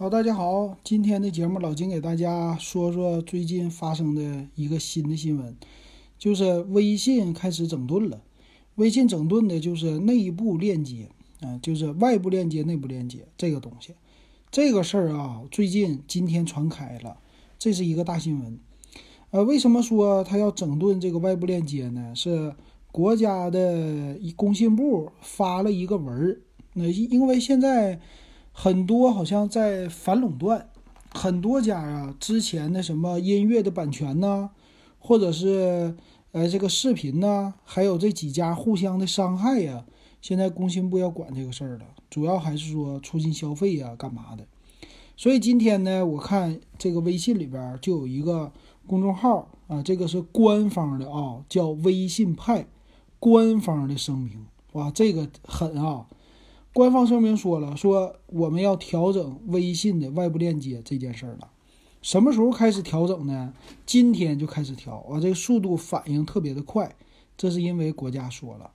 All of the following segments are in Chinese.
好，大家好，今天的节目老金给大家说说最近发生的一个新的新闻，就是微信开始整顿了。微信整顿的就是内部链接啊，就是外部链接、内部链接这个东西。这个事儿啊，最近今天传开了，这是一个大新闻。呃，为什么说他要整顿这个外部链接呢？是国家的工信部发了一个文儿，那因为现在。很多好像在反垄断，很多家啊，之前的什么音乐的版权呐，或者是呃这个视频呐，还有这几家互相的伤害呀，现在工信部要管这个事儿了，主要还是说促进消费呀，干嘛的？所以今天呢，我看这个微信里边就有一个公众号啊，这个是官方的啊，叫微信派，官方的声明，哇，这个狠啊！官方声明说了，说我们要调整微信的外部链接这件事儿了。什么时候开始调整呢？今天就开始调啊！这个速度反应特别的快，这是因为国家说了。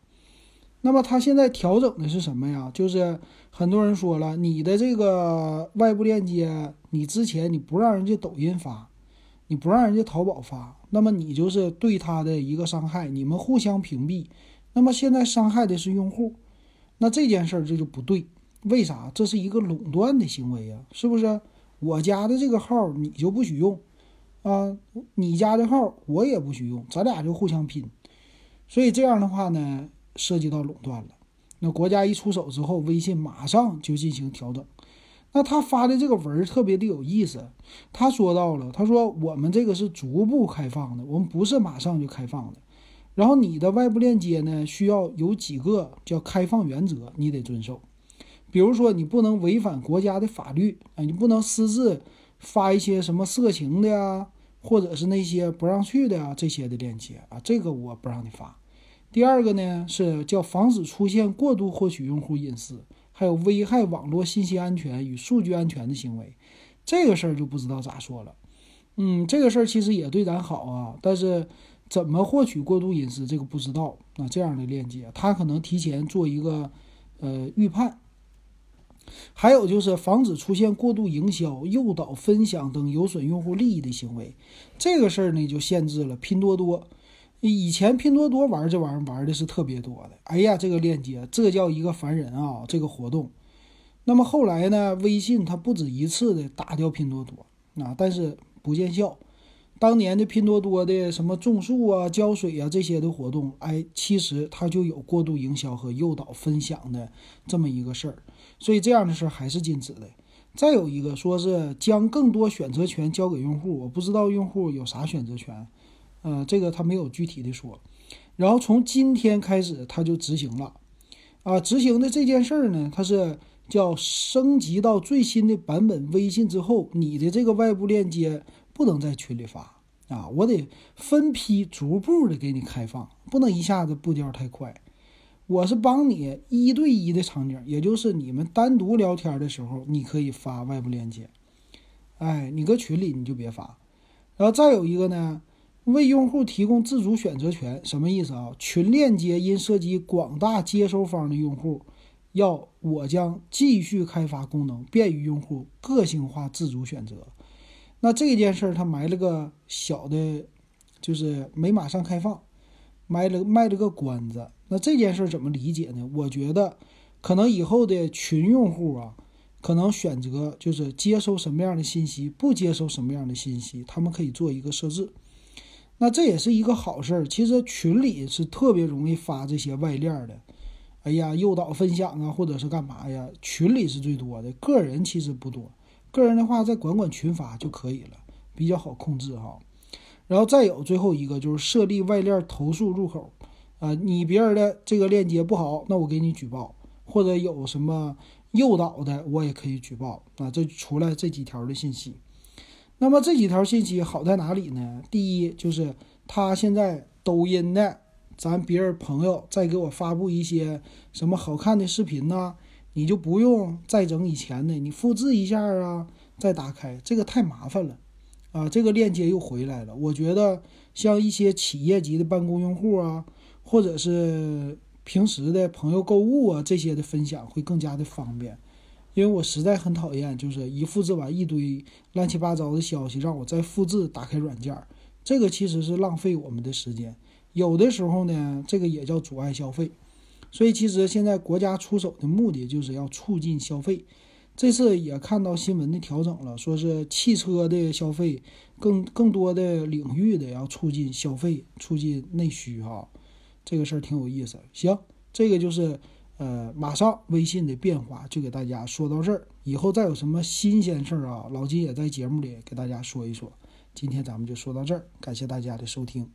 那么他现在调整的是什么呀？就是很多人说了，你的这个外部链接，你之前你不让人家抖音发，你不让人家淘宝发，那么你就是对他的一个伤害，你们互相屏蔽。那么现在伤害的是用户。那这件事儿这就不对，为啥？这是一个垄断的行为呀，是不是？我家的这个号你就不许用，啊，你家的号我也不许用，咱俩就互相拼。所以这样的话呢，涉及到垄断了。那国家一出手之后，微信马上就进行调整。那他发的这个文儿特别的有意思，他说到了，他说我们这个是逐步开放的，我们不是马上就开放的。然后你的外部链接呢，需要有几个叫开放原则，你得遵守。比如说，你不能违反国家的法律啊，你不能私自发一些什么色情的呀，或者是那些不让去的呀这些的链接啊，这个我不让你发。第二个呢，是叫防止出现过度获取用户隐私，还有危害网络信息安全与数据安全的行为。这个事儿就不知道咋说了。嗯，这个事儿其实也对咱好啊，但是。怎么获取过度隐私？这个不知道。那这样的链接，他可能提前做一个呃预判。还有就是防止出现过度营销、诱导分享等有损用户利益的行为。这个事儿呢，就限制了拼多多。以前拼多多玩这玩意儿玩的是特别多的。哎呀，这个链接，这叫一个烦人啊！这个活动。那么后来呢，微信它不止一次的打掉拼多多啊，但是不见效。当年的拼多多的什么种树啊、浇水啊这些的活动，哎，其实它就有过度营销和诱导分享的这么一个事儿，所以这样的事儿还是禁止的。再有一个说是将更多选择权交给用户，我不知道用户有啥选择权，呃，这个他没有具体的说。然后从今天开始他就执行了，啊，执行的这件事儿呢，它是叫升级到最新的版本微信之后，你的这个外部链接不能在群里发。啊，我得分批逐步的给你开放，不能一下子步调太快。我是帮你一对一的场景，也就是你们单独聊天的时候，你可以发外部链接。哎，你搁群里你就别发。然后再有一个呢，为用户提供自主选择权，什么意思啊？群链接因涉及广大接收方的用户，要我将继续开发功能，便于用户个性化自主选择。那这件事儿，他埋了个小的，就是没马上开放，埋了卖了个关子。那这件事儿怎么理解呢？我觉得，可能以后的群用户啊，可能选择就是接收什么样的信息，不接收什么样的信息，他们可以做一个设置。那这也是一个好事儿。其实群里是特别容易发这些外链的，哎呀，诱导分享啊，或者是干嘛呀？群里是最多的，个人其实不多。个人的话，再管管群发就可以了，比较好控制哈。然后再有最后一个就是设立外链投诉入口，啊，你别人的这个链接不好，那我给你举报，或者有什么诱导的，我也可以举报啊。这出来这几条的信息，那么这几条信息好在哪里呢？第一就是他现在抖音的，咱别人朋友再给我发布一些什么好看的视频呢？你就不用再整以前的，你复制一下啊，再打开，这个太麻烦了，啊，这个链接又回来了。我觉得像一些企业级的办公用户啊，或者是平时的朋友购物啊这些的分享会更加的方便，因为我实在很讨厌，就是一复制完一堆乱七八糟的消息，让我再复制打开软件，这个其实是浪费我们的时间。有的时候呢，这个也叫阻碍消费。所以其实现在国家出手的目的就是要促进消费。这次也看到新闻的调整了，说是汽车的消费更更多的领域的要促进消费，促进内需哈。这个事儿挺有意思。行，这个就是呃，马上微信的变化就给大家说到这儿。以后再有什么新鲜事儿啊，老金也在节目里给大家说一说。今天咱们就说到这儿，感谢大家的收听。